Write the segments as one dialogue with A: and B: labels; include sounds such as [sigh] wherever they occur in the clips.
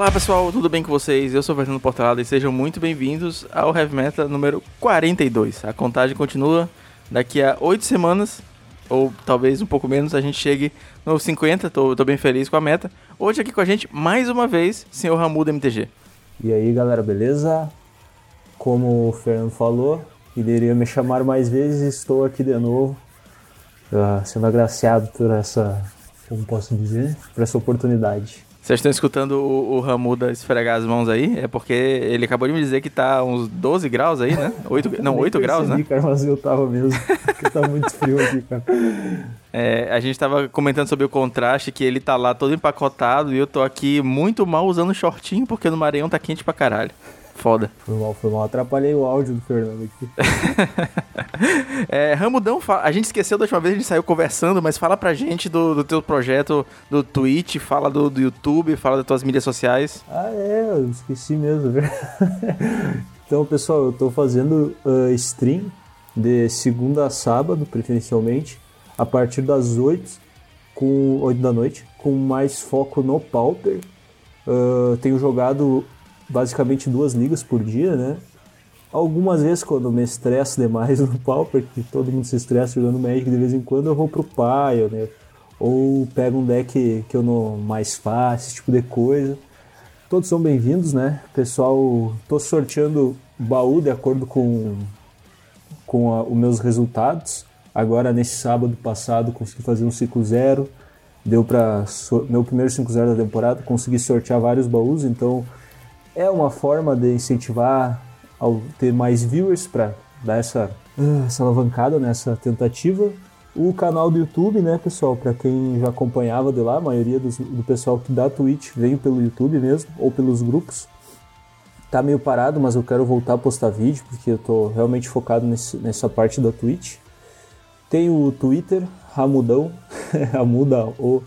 A: Olá pessoal, tudo bem com vocês? Eu sou o Fernando Portalada e sejam muito bem-vindos ao Heavy Metal número 42. A contagem continua, daqui a 8 semanas, ou talvez um pouco menos, a gente chegue no 50, tô, tô bem feliz com a meta. Hoje aqui com a gente, mais uma vez, senhor Ramudo MTG.
B: E aí galera, beleza? Como o Fernando falou, ele iria me chamar mais vezes, estou aqui de novo, uh, sendo agraciado por essa, como posso dizer, por essa oportunidade.
A: Vocês estão escutando o, o Ramuda esfregar as mãos aí? É porque ele acabou de me dizer que tá uns 12 graus aí, né? [laughs] 8, não, 8 graus, né?
B: cara, mas eu tava mesmo, porque tá muito frio aqui, cara.
A: É, a gente tava comentando sobre o contraste, que ele tá lá todo empacotado e eu tô aqui muito mal usando shortinho, porque no Maranhão tá quente pra caralho. Foda.
B: Foi mal, foi mal. Atrapalhei o áudio do Fernando aqui. [laughs]
A: é, Ramudão, a gente esqueceu da última vez, a gente saiu conversando, mas fala pra gente do, do teu projeto do Twitch, fala do, do YouTube, fala das tuas mídias sociais.
B: Ah, é, eu esqueci mesmo. [laughs] então, pessoal, eu tô fazendo uh, stream de segunda a sábado, preferencialmente, a partir das 8, com 8 da noite, com mais foco no Pauper. Uh, tenho jogado basicamente duas ligas por dia, né? Algumas vezes quando me estresso demais [laughs] no pau, porque todo mundo se estressa jogando Magic de vez em quando, eu vou pro né? Ou pego um deck que eu não mais faço, esse tipo de coisa. Todos são bem-vindos, né? Pessoal, tô sorteando baú de acordo com, com os meus resultados. Agora, nesse sábado passado, consegui fazer um ciclo zero. Deu para meu primeiro 5-0 da temporada, consegui sortear vários baús, então é uma forma de incentivar ao ter mais viewers para dar essa, ah, essa alavancada nessa tentativa. O canal do YouTube, né, pessoal, para quem já acompanhava de lá, a maioria dos, do pessoal que dá Twitch vem pelo YouTube mesmo, ou pelos grupos. Tá meio parado, mas eu quero voltar a postar vídeo, porque eu tô realmente focado nesse, nessa parte da Twitch. Tem o Twitter, Ramudão, [laughs] Ramuda o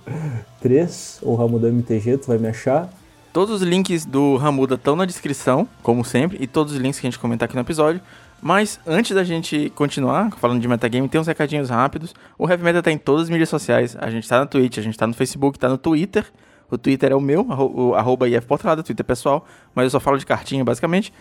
B: 3, ou Ramudão MTG, tu vai me achar.
A: Todos os links do Ramuda estão na descrição, como sempre, e todos os links que a gente comentar aqui no episódio. Mas antes da gente continuar falando de metagame, tem uns recadinhos rápidos. O Heavy Meta tá em todas as mídias sociais. A gente tá na Twitch, a gente tá no Facebook, tá no Twitter. O Twitter é o meu, o arroba IFPortalada, Twitter pessoal, mas eu só falo de cartinha basicamente.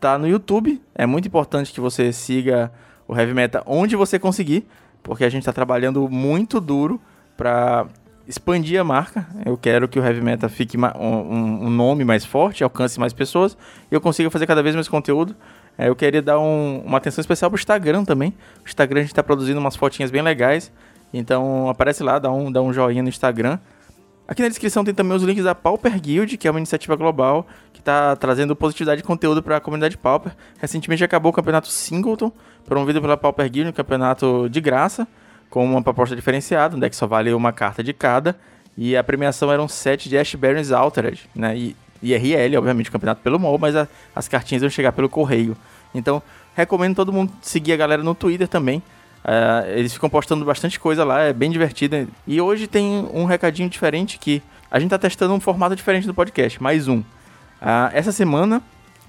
A: Tá no YouTube, é muito importante que você siga o Heavy Meta onde você conseguir, porque a gente tá trabalhando muito duro para expandir a marca. Eu quero que o Heavy Metal fique um, um nome mais forte, alcance mais pessoas e eu consiga fazer cada vez mais conteúdo. É, eu queria dar um, uma atenção especial pro Instagram também. O Instagram a gente está produzindo umas fotinhas bem legais. Então aparece lá, dá um, dá um joinha no Instagram. Aqui na descrição tem também os links da Pauper Guild, que é uma iniciativa global que está trazendo positividade de conteúdo para a comunidade Pauper. Recentemente acabou o campeonato Singleton, promovido pela Pauper Guild, um campeonato de graça com uma proposta diferenciada, um deck só vale uma carta de cada, e a premiação era um set de Ash Barons Altered, né? E, e RL, obviamente, campeonato pelo MOL, mas a, as cartinhas vão chegar pelo correio. Então, recomendo todo mundo seguir a galera no Twitter também. Uh, eles ficam postando bastante coisa lá, é bem divertido. E hoje tem um recadinho diferente que a gente está testando um formato diferente do podcast, mais um. Uh, essa semana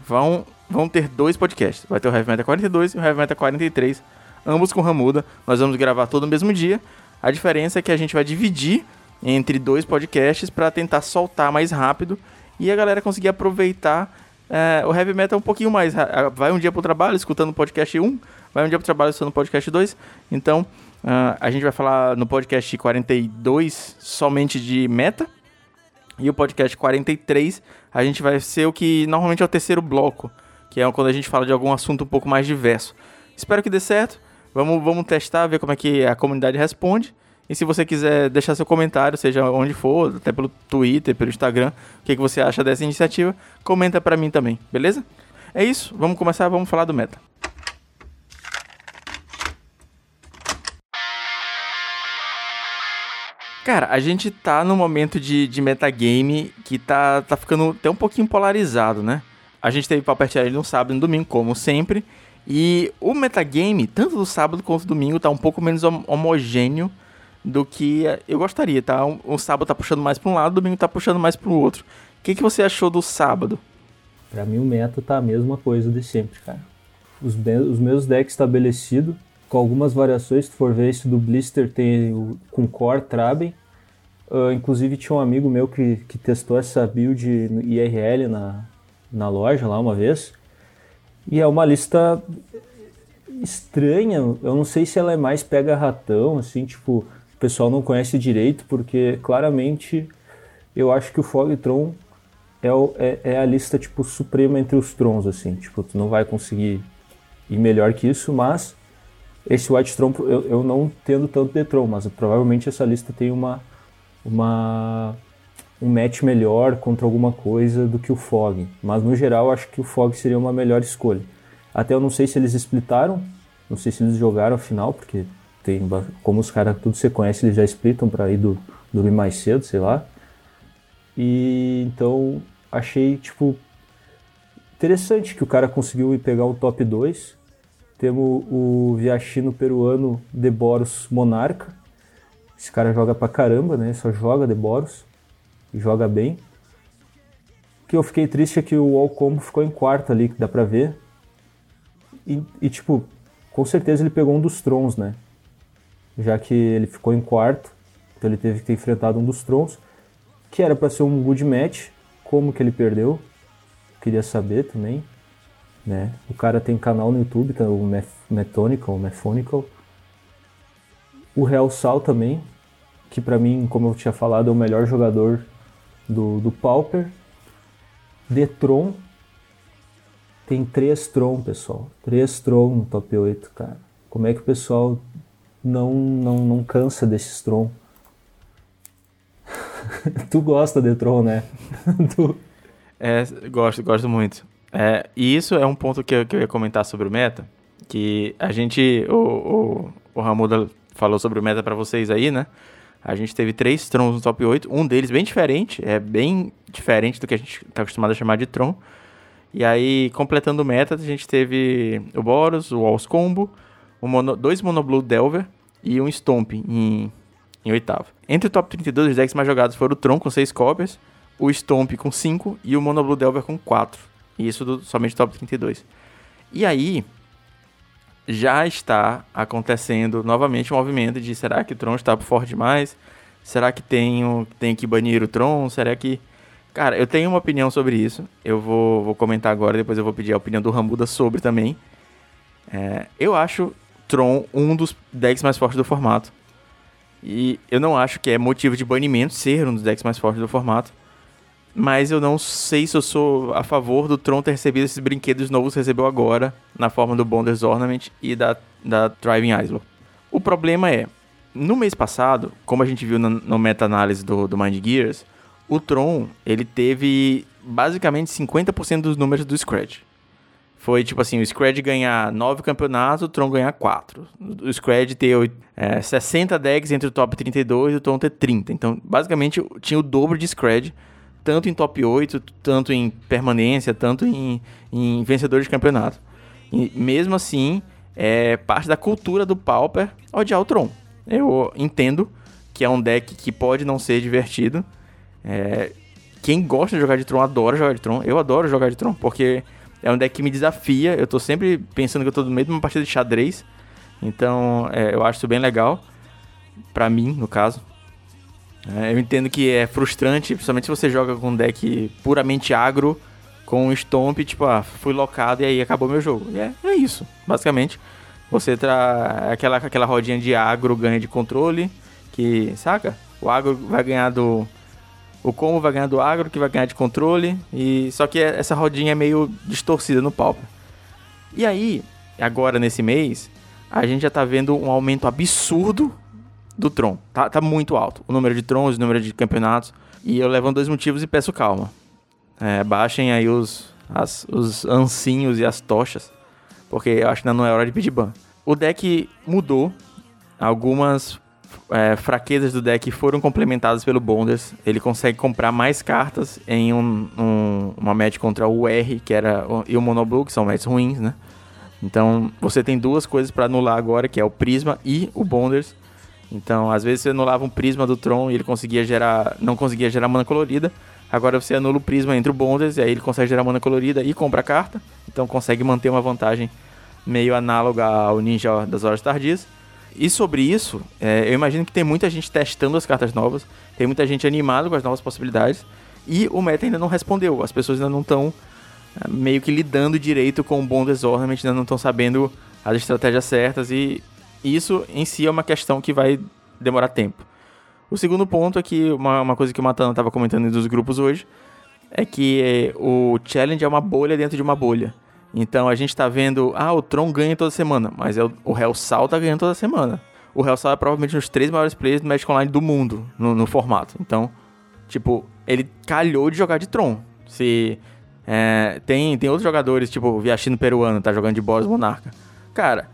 A: vão, vão ter dois podcasts. Vai ter o Heavy Metal 42 e o Heavy Metal 43 ambos com Ramuda. Nós vamos gravar todo no mesmo dia. A diferença é que a gente vai dividir entre dois podcasts para tentar soltar mais rápido e a galera conseguir aproveitar é, o heavy metal um pouquinho mais. Vai um dia pro trabalho escutando o podcast 1, vai um dia pro trabalho escutando o podcast 2. Então, uh, a gente vai falar no podcast 42 somente de meta. E o podcast 43, a gente vai ser o que normalmente é o terceiro bloco, que é quando a gente fala de algum assunto um pouco mais diverso. Espero que dê certo. Vamos, vamos testar, ver como é que a comunidade responde. E se você quiser deixar seu comentário, seja onde for, até pelo Twitter, pelo Instagram, o que, que você acha dessa iniciativa, comenta para mim também, beleza? É isso, vamos começar, vamos falar do meta. Cara, a gente tá num momento de, de metagame que tá, tá ficando até um pouquinho polarizado, né? A gente teve Challenge no sábado e no domingo, como sempre. E o metagame, tanto do sábado quanto do domingo, tá um pouco menos homogêneo do que eu gostaria, tá? O sábado tá puxando mais para um lado, o domingo tá puxando mais para o outro. O que, que você achou do sábado?
B: Para mim o meta tá a mesma coisa de sempre, cara. Os, os meus decks estabelecidos, com algumas variações, se for ver esse do Blister tem o, com Core Traben, Uh, inclusive tinha um amigo meu que, que testou essa build IRL na, na loja lá uma vez. E é uma lista estranha. Eu não sei se ela é mais pega ratão, assim, tipo, o pessoal não conhece direito, porque claramente eu acho que o Fogtron é, o, é, é, a lista, tipo, suprema entre os Trons, assim. Tipo, tu não vai conseguir ir melhor que isso, mas esse White Tron, eu, eu não tendo tanto de Tron, mas provavelmente essa lista tem uma, uma um match melhor contra alguma coisa do que o Fog. Mas no geral acho que o Fog seria uma melhor escolha. Até eu não sei se eles splitaram, não sei se eles jogaram a final, porque tem, como os caras tudo você conhece, eles já splitam para ir do, dormir mais cedo, sei lá. E então achei tipo interessante que o cara conseguiu ir pegar o top 2. Temos o viachino peruano Deboros Monarca. Esse cara joga pra caramba, né? Só joga Deboros joga bem. O que eu fiquei triste é que o All Combo ficou em quarto ali, que dá pra ver. E, e, tipo, com certeza ele pegou um dos Trons, né? Já que ele ficou em quarto, então ele teve que ter enfrentado um dos Trons, que era para ser um good match. Como que ele perdeu? Queria saber também. Né? O cara tem canal no YouTube, tá, o Methonical, Methonical. O Real Sal também, que para mim, como eu tinha falado, é o melhor jogador do, do Pauper. Detron. Tem três Tron, pessoal. Três Tron no top 8, cara. Como é que o pessoal não, não, não cansa desses Tron? [laughs] tu gosta de Tron, né? [laughs]
A: tu... É, gosto, gosto muito. É, e isso é um ponto que eu, que eu ia comentar sobre o meta, que a gente, o, o, o Ramuda falou sobre o meta para vocês aí, né? A gente teve três Trons no top 8, um deles bem diferente, é bem diferente do que a gente está acostumado a chamar de Tron. E aí, completando o meta, a gente teve o Boros, o Walls Combo, mono, dois Monoblue Delver e um Stomp em, em oitavo. Entre o top 32, os decks mais jogados foram o Tron com 6 cópias, o Stomp com 5 e o Monoblue Delver com 4. Isso do, somente top 32. E aí, já está acontecendo novamente o um movimento de será que o Tron está forte demais? Será que tenho, tenho que banir o Tron? Será que. Cara, eu tenho uma opinião sobre isso. Eu vou, vou comentar agora, depois eu vou pedir a opinião do Rambuda sobre também. É, eu acho Tron um dos decks mais fortes do formato. E eu não acho que é motivo de banimento ser um dos decks mais fortes do formato. Mas eu não sei se eu sou a favor do Tron ter recebido esses brinquedos novos que recebeu agora, na forma do Bonders Ornament e da, da Driving Isle. O problema é, no mês passado, como a gente viu no, no meta-análise do, do Mind Gears, o Tron, ele teve basicamente 50% dos números do Scratch. Foi tipo assim, o Scratch ganhar 9 campeonatos, o Tron ganhar 4. O Scratch ter é, 60 decks entre o top 32 e o Tron ter 30. Então, basicamente, tinha o dobro de Scratch tanto em top 8, tanto em permanência, tanto em, em vencedores de campeonato. E mesmo assim, é parte da cultura do Pauper odiar o Tron. Eu entendo que é um deck que pode não ser divertido. É, quem gosta de jogar de Tron adora jogar de Tron. Eu adoro jogar de Tron, porque é um deck que me desafia. Eu tô sempre pensando que eu tô no meio de uma partida de xadrez. Então, é, eu acho isso bem legal. Pra mim, no caso. É, eu entendo que é frustrante, principalmente se você joga com um deck puramente agro, com um stomp, tipo, ah, fui locado e aí acabou meu jogo. E é, é isso, basicamente. Você tra aquela, aquela rodinha de agro ganha de controle, que, saca? O agro vai ganhar do. O combo vai ganhar do agro, que vai ganhar de controle. E só que essa rodinha é meio distorcida no palco. E aí, agora nesse mês, a gente já tá vendo um aumento absurdo do Tron. Tá, tá muito alto. O número de Trons, o número de campeonatos. E eu levanto dois motivos e peço calma. É, baixem aí os, as, os ancinhos e as tochas. Porque eu acho que ainda não é hora de pedir ban. O deck mudou. Algumas é, fraquezas do deck foram complementadas pelo Bonders. Ele consegue comprar mais cartas em um, um, uma match contra o R, que era e o Monoblue, que são matches ruins, né? Então você tem duas coisas para anular agora, que é o Prisma e o Bonders. Então, às vezes você anulava um prisma do Tron e ele conseguia gerar, não conseguia gerar mana colorida. Agora você anula o prisma entre o Bonders e aí ele consegue gerar mana colorida e compra a carta. Então consegue manter uma vantagem meio análoga ao Ninja das Horas Tardias. e sobre isso, é, eu imagino que tem muita gente testando as cartas novas, tem muita gente animada com as novas possibilidades, e o meta ainda não respondeu. As pessoas ainda não estão é, meio que lidando direito com o bom Ornament, ainda não estão sabendo as estratégias certas, e isso em si é uma questão que vai demorar tempo. O segundo ponto é que uma, uma coisa que o Matana estava comentando dos grupos hoje é que é, o challenge é uma bolha dentro de uma bolha. Então a gente tá vendo, ah, o Tron ganha toda semana, mas é o, o Hellsal tá ganhando toda semana. O Hellsal é provavelmente um dos três maiores players do Magic Online do mundo no, no formato. Então, tipo, ele calhou de jogar de Tron. Se é, tem, tem outros jogadores, tipo o Viachino peruano, tá jogando de Boros Monarca. Cara,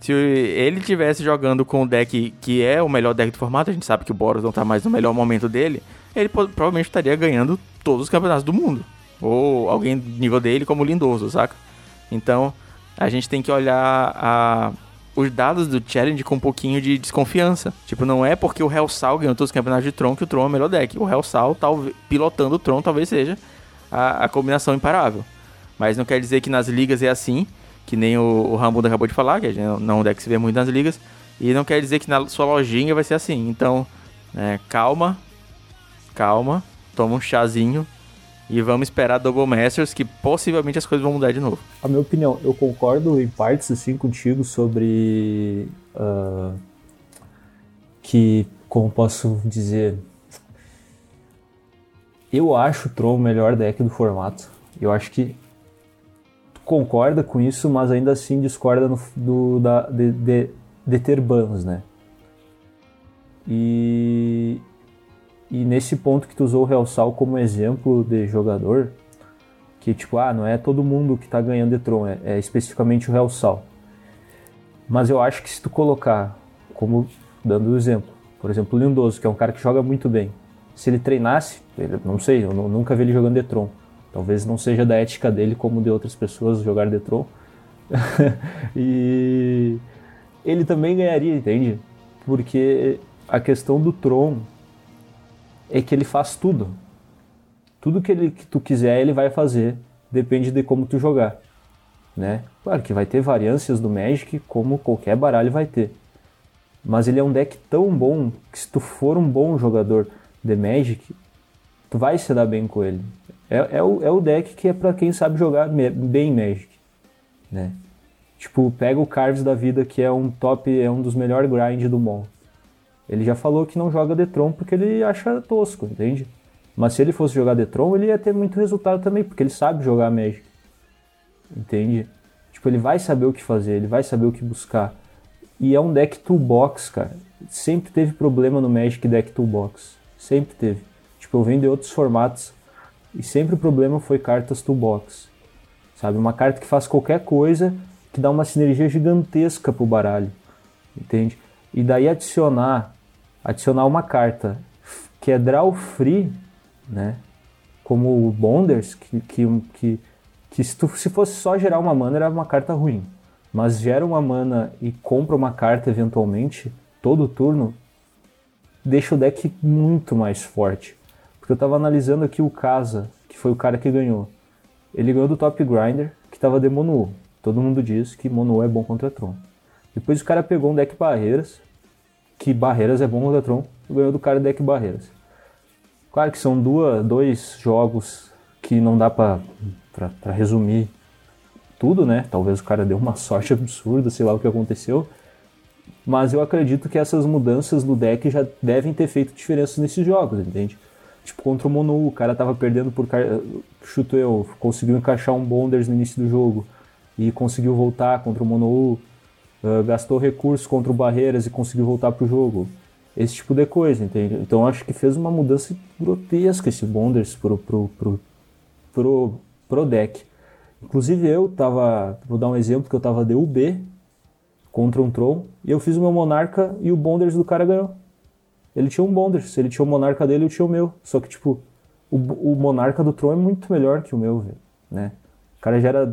A: se ele tivesse jogando com o deck que é o melhor deck do formato, a gente sabe que o Boros não tá mais no melhor momento dele, ele provavelmente estaria ganhando todos os campeonatos do mundo. Ou alguém do nível dele como Lindoso, saca? Então, a gente tem que olhar a, os dados do Challenge com um pouquinho de desconfiança. Tipo, não é porque o Hellsal ganhou todos os campeonatos de Tron que o Tron é o melhor deck. O Hellsal, talvez, pilotando o Tron, talvez seja a, a, combinação imparável. Mas não quer dizer que nas ligas é assim, que nem o, o acabou de falar, que não é um deck que se vê muito nas ligas. E não quer dizer que na sua lojinha vai ser assim. Então, é, calma, calma, toma um chazinho e vamos esperar Double Masters, que possivelmente as coisas vão mudar de novo.
B: A minha opinião, eu concordo em partes assim contigo sobre uh, que, como posso dizer, eu acho o Tron o melhor deck do formato. Eu acho que concorda com isso, mas ainda assim discorda no, do, da, de, de, de ter bans, né? E e nesse ponto que tu usou o Real Sal como exemplo de jogador, que tipo, ah, não é todo mundo que tá ganhando de Tron, é, é especificamente o Real Sal. Mas eu acho que se tu colocar, como dando o exemplo, por exemplo, o Lindoso, que é um cara que joga muito bem, se ele treinasse, ele, não sei, eu nunca vi ele jogando Detron. Talvez não seja da ética dele como de outras pessoas jogar Detron. [laughs] e ele também ganharia, entende? Porque a questão do Tron é que ele faz tudo. Tudo que, ele, que tu quiser, ele vai fazer. Depende de como tu jogar. Né? Claro que vai ter variâncias do Magic, como qualquer baralho vai ter. Mas ele é um deck tão bom que se tu for um bom jogador de Magic, tu vai se dar bem com ele. É, é, o, é o deck que é para quem sabe jogar bem Magic. Né? Tipo, pega o Carves da vida, que é um top, é um dos melhores grind do mundo. Ele já falou que não joga Detron porque ele acha tosco, entende? Mas se ele fosse jogar Detron, ele ia ter muito resultado também, porque ele sabe jogar Magic. Entende? Tipo, ele vai saber o que fazer, ele vai saber o que buscar. E é um deck toolbox, cara. Sempre teve problema no Magic deck toolbox. Sempre teve. Tipo, eu venho de outros formatos e sempre o problema foi cartas toolbox. Sabe? Uma carta que faz qualquer coisa que dá uma sinergia gigantesca pro baralho. Entende? E daí adicionar adicionar uma carta que é draw free, né? Como o Bonders, que, que, que, que se, tu, se fosse só gerar uma mana era uma carta ruim. Mas gera uma mana e compra uma carta eventualmente, todo turno, deixa o deck muito mais forte. Porque eu tava analisando aqui o Casa, que foi o cara que ganhou. Ele ganhou do Top Grinder, que tava de Mono. Todo mundo diz que Mono é bom contra Tron. Depois o cara pegou um deck Barreiras, que Barreiras é bom contra Tron, ganhou do cara deck Barreiras. Claro que são duas, dois jogos que não dá para resumir tudo, né? Talvez o cara deu uma [laughs] sorte absurda, sei lá o que aconteceu. Mas eu acredito que essas mudanças no deck já devem ter feito diferença nesses jogos, entende? Tipo, contra o Monu, o cara tava perdendo por. Chuto eu, conseguiu encaixar um Bonders no início do jogo e conseguiu voltar contra o Monu uh, gastou recursos contra o Barreiras e conseguiu voltar pro jogo. Esse tipo de coisa, entende? Então acho que fez uma mudança grotesca esse Bonders pro, pro, pro, pro, pro deck. Inclusive eu tava, vou dar um exemplo que eu tava de UB contra um Tron e eu fiz o meu Monarca e o Bonders do cara ganhou. Ele tinha um Bonders, ele tinha o Monarca dele, eu tinha o meu. Só que tipo, o, o Monarca do Tron é muito melhor que o meu, né? O cara gera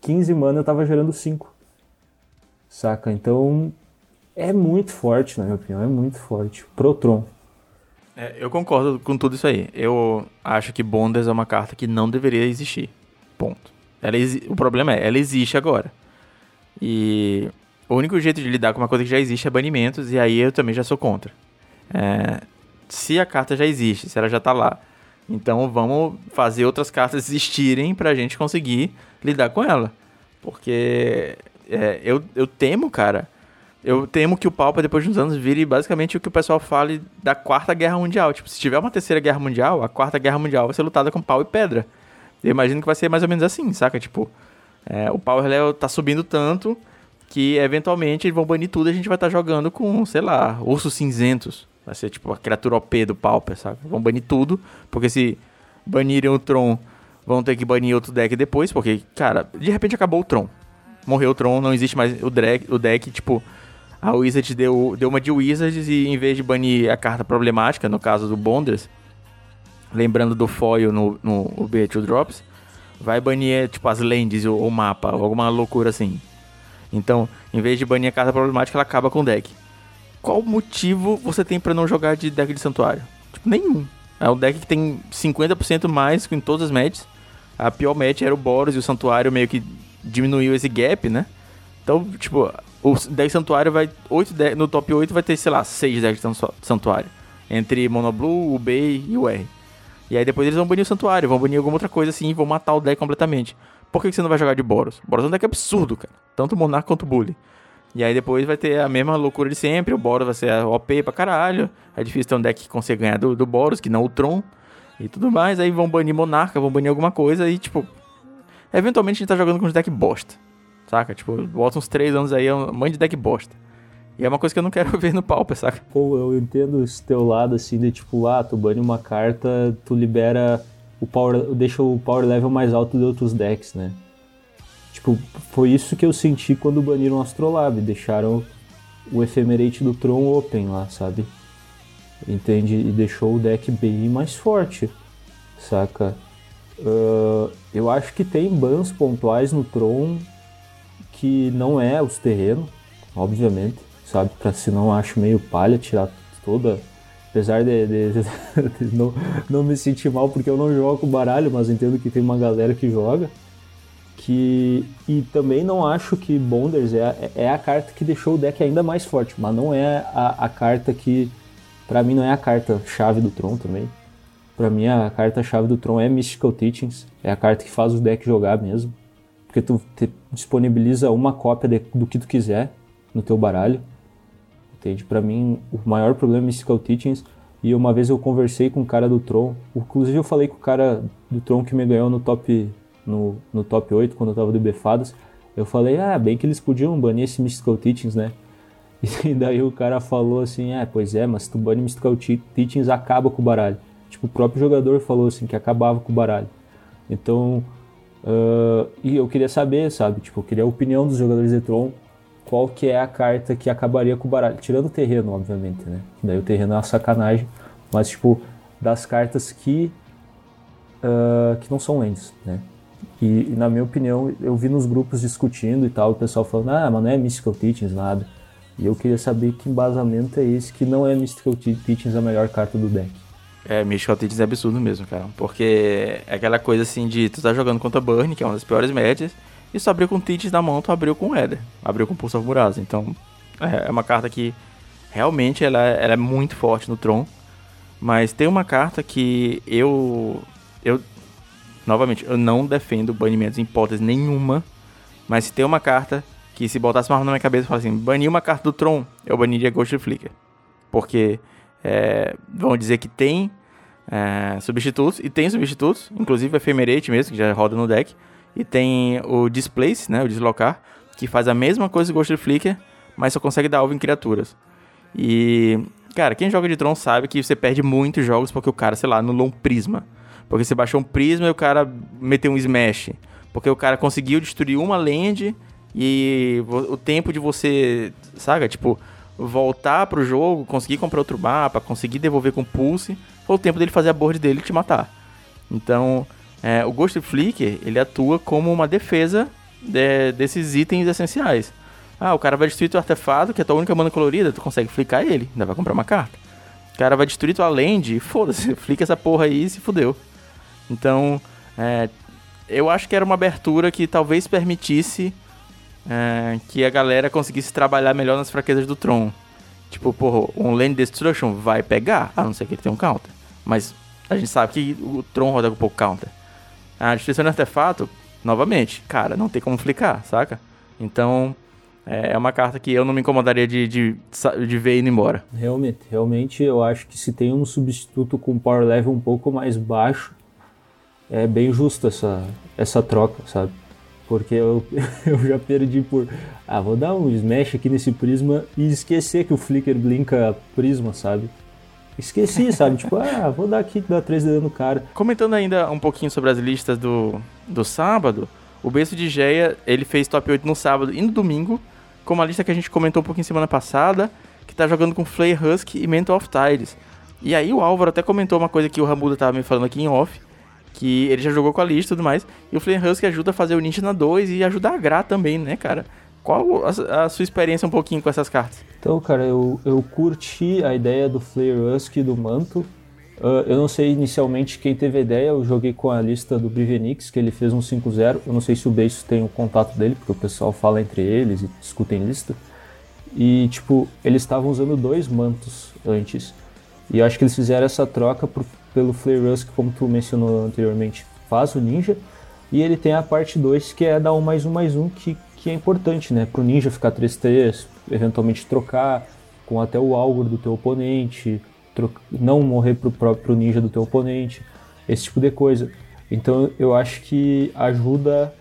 B: 15 mana, eu tava gerando 5. Saca? Então é muito forte, na minha opinião, é muito forte. Protron.
A: É, eu concordo com tudo isso aí. Eu acho que Bondas é uma carta que não deveria existir. Ponto. Ela o problema é, ela existe agora. E o único jeito de lidar com uma coisa que já existe é banimentos, e aí eu também já sou contra. É, se a carta já existe, se ela já tá lá, então vamos fazer outras cartas existirem pra gente conseguir lidar com ela. Porque é, eu, eu temo, cara. Eu temo que o Pauper, depois de uns anos, vire basicamente o que o pessoal fale da Quarta Guerra Mundial. Tipo, se tiver uma Terceira Guerra Mundial, a Quarta Guerra Mundial vai ser lutada com pau e pedra. Eu imagino que vai ser mais ou menos assim, saca? Tipo, é, o Power Level tá subindo tanto que eventualmente eles vão banir tudo e a gente vai estar tá jogando com, sei lá, ursos cinzentos. Vai ser tipo a criatura OP do Pauper, sabe? Vão banir tudo, porque se banirem o Tron, vão ter que banir outro deck depois, porque, cara, de repente acabou o Tron. Morreu o Tron, não existe mais o deck, o deck tipo, a Wizard deu, deu uma de Wizards e em vez de banir a carta problemática, no caso do Bonders, lembrando do foil no, no B2 Drops, vai banir, tipo, as lands ou o mapa, alguma loucura assim. Então, em vez de banir a carta problemática, ela acaba com o deck qual motivo você tem para não jogar de deck de santuário? Tipo, nenhum. É um deck que tem 50% mais em todas as matches. A pior match era o Boros e o santuário meio que diminuiu esse gap, né? Então, tipo, o deck santuário vai. 8 de... No top 8 vai ter, sei lá, 6 decks de santuário. Entre Monoblue, o B e o R. E aí depois eles vão banir o santuário, vão banir alguma outra coisa assim e vão matar o deck completamente. Por que, você não vai jogar de Boros? Boros é um deck absurdo, cara. Tanto o Monarch quanto Bully. E aí depois vai ter a mesma loucura de sempre, o Boros vai ser OP pra caralho. É difícil ter um deck que consiga ganhar do, do Boros, que não o Tron. E tudo mais, aí vão banir Monarca, vão banir alguma coisa e tipo... Eventualmente a gente tá jogando com uns deck bosta. Saca? Tipo, volta uns 3 anos aí, é um monte de deck bosta. E é uma coisa que eu não quero [laughs] ver no Pauper, saca?
B: Pô, eu entendo esse teu lado, assim, de tipo, ah, tu bane uma carta, tu libera o power, deixa o power level mais alto de outros decks, né? Tipo, foi isso que eu senti quando baniram o Astrolabe, deixaram o Ephemerate do Tron open lá, sabe? Entende? E deixou o deck bem mais forte, saca? Uh, eu acho que tem bans pontuais no Tron que não é os terrenos, obviamente, sabe? Pra se não acho meio palha tirar toda. Apesar de, de, [laughs] de, não, não me sentir mal porque eu não jogo baralho, mas entendo que tem uma galera que joga que e também não acho que Bonders é, é a carta que deixou o deck ainda mais forte, mas não é a, a carta que para mim não é a carta chave do Tron também. Para mim a carta chave do Tron é Mystical Teachings, é a carta que faz o deck jogar mesmo, porque tu disponibiliza uma cópia de, do que tu quiser no teu baralho. Entende? Para mim o maior problema é Mystical Teachings e uma vez eu conversei com o cara do Tron, inclusive eu falei com o cara do Tron que me ganhou no top no, no top 8, quando eu tava de Befadas, eu falei, ah, bem que eles podiam banir esse Mystical Teachings, né? [laughs] E daí o cara falou assim, ah, pois é, mas se tu bane Mystical Teachings, acaba com o baralho. Tipo, o próprio jogador falou assim, que acabava com o baralho. Então, uh, e eu queria saber, sabe, tipo, eu queria a opinião dos jogadores de Tron, qual que é a carta que acabaria com o baralho. Tirando o terreno, obviamente, né? Daí o terreno é uma sacanagem, mas, tipo, das cartas que, uh, que não são lentes, né? E, e, na minha opinião, eu vi nos grupos discutindo e tal, o pessoal falando, ah, mas não é Mystical Teachings, nada. E eu queria saber que embasamento é esse que não é Mystical Teachings a melhor carta do deck.
A: É, Mystical Teachings é absurdo mesmo, cara. Porque é aquela coisa assim de tu tá jogando contra Burn, que é uma das piores médias, e só abriu com Teachings na mão, tu abriu com Eder. Abriu com Pulse of Muraz. Então, é, é uma carta que realmente ela, ela é muito forte no Tron. Mas tem uma carta que eu eu novamente, eu não defendo banimentos em hipótese nenhuma, mas se tem uma carta que se botasse uma arma na minha cabeça e falasse assim, banir uma carta do Tron, eu baniria Ghost Flicker. Porque é, vão dizer que tem é, substitutos, e tem substitutos, inclusive o Ephemerate mesmo, que já roda no deck, e tem o Displace, né, o Deslocar, que faz a mesma coisa que Ghost Flicker, mas só consegue dar alvo em criaturas. E, cara, quem joga de Tron sabe que você perde muitos jogos porque o cara, sei lá, anulou um prisma. Porque você baixou um prisma e o cara meteu um smash. Porque o cara conseguiu destruir uma land e o tempo de você, sabe, tipo, voltar pro jogo, conseguir comprar outro mapa, conseguir devolver com pulse, foi o tempo dele fazer a board dele e te matar. Então, é, o Ghost Flicker, ele atua como uma defesa de, desses itens essenciais. Ah, o cara vai destruir teu artefato, que é tua única mana colorida, tu consegue flicar ele, ainda vai comprar uma carta. O cara vai destruir tua land, foda-se, [laughs] flica essa porra aí e se fudeu. Então, é, eu acho que era uma abertura que talvez permitisse é, que a galera conseguisse trabalhar melhor nas fraquezas do Tron. Tipo, porra, um Lane Destruction vai pegar, a não ser que ele tenha um counter. Mas a gente sabe que o Tron roda com pouco counter. A destruição de artefato, novamente, cara, não tem como flicar, saca? Então, é, é uma carta que eu não me incomodaria de, de, de ver indo embora.
B: Realmente, realmente eu acho que se tem um substituto com power level um pouco mais baixo, é bem justo essa, essa troca, sabe? Porque eu, [laughs] eu já perdi por. Ah, vou dar um smash aqui nesse prisma e esquecer que o Flicker blinka prisma, sabe? Esqueci, sabe? tipo, [laughs] ah, vou dar aqui, dar 3 d no cara.
A: Comentando ainda um pouquinho sobre as listas do, do sábado, o Beijo de Geia, ele fez top 8 no sábado e no domingo, com uma lista que a gente comentou um pouquinho semana passada, que tá jogando com Flare Husk e Mental of Tides. E aí o Álvaro até comentou uma coisa que o Ramuda tava me falando aqui em off, que ele já jogou com a lista e tudo mais, e o Flare Husk ajuda a fazer o Ninja na 2 e ajuda a Gra também, né, cara? Qual a, a, sua experiência um pouquinho com essas cartas?
B: Então, cara, eu, eu curti a ideia do Flare Husk e do Manto. Uh, eu não sei inicialmente quem teve a ideia, eu joguei com a lista do Brivenix, que ele fez um 5-0. Eu não sei se o Beijo tem o contato dele, porque o pessoal fala entre eles e discutem lista. E, tipo, eles estavam usando dois mantos antes. E eu acho que eles fizeram essa troca por, pelo Flare Husk, como tu mencionou anteriormente, faz o ninja. E ele tem a parte 2, que é dar um mais um mais um, que que é importante, né? Pro ninja ficar 3-3, eventualmente trocar com até o Algor do teu oponente, não morrer pro próprio ninja do teu oponente, esse tipo de coisa. Então eu acho que ajuda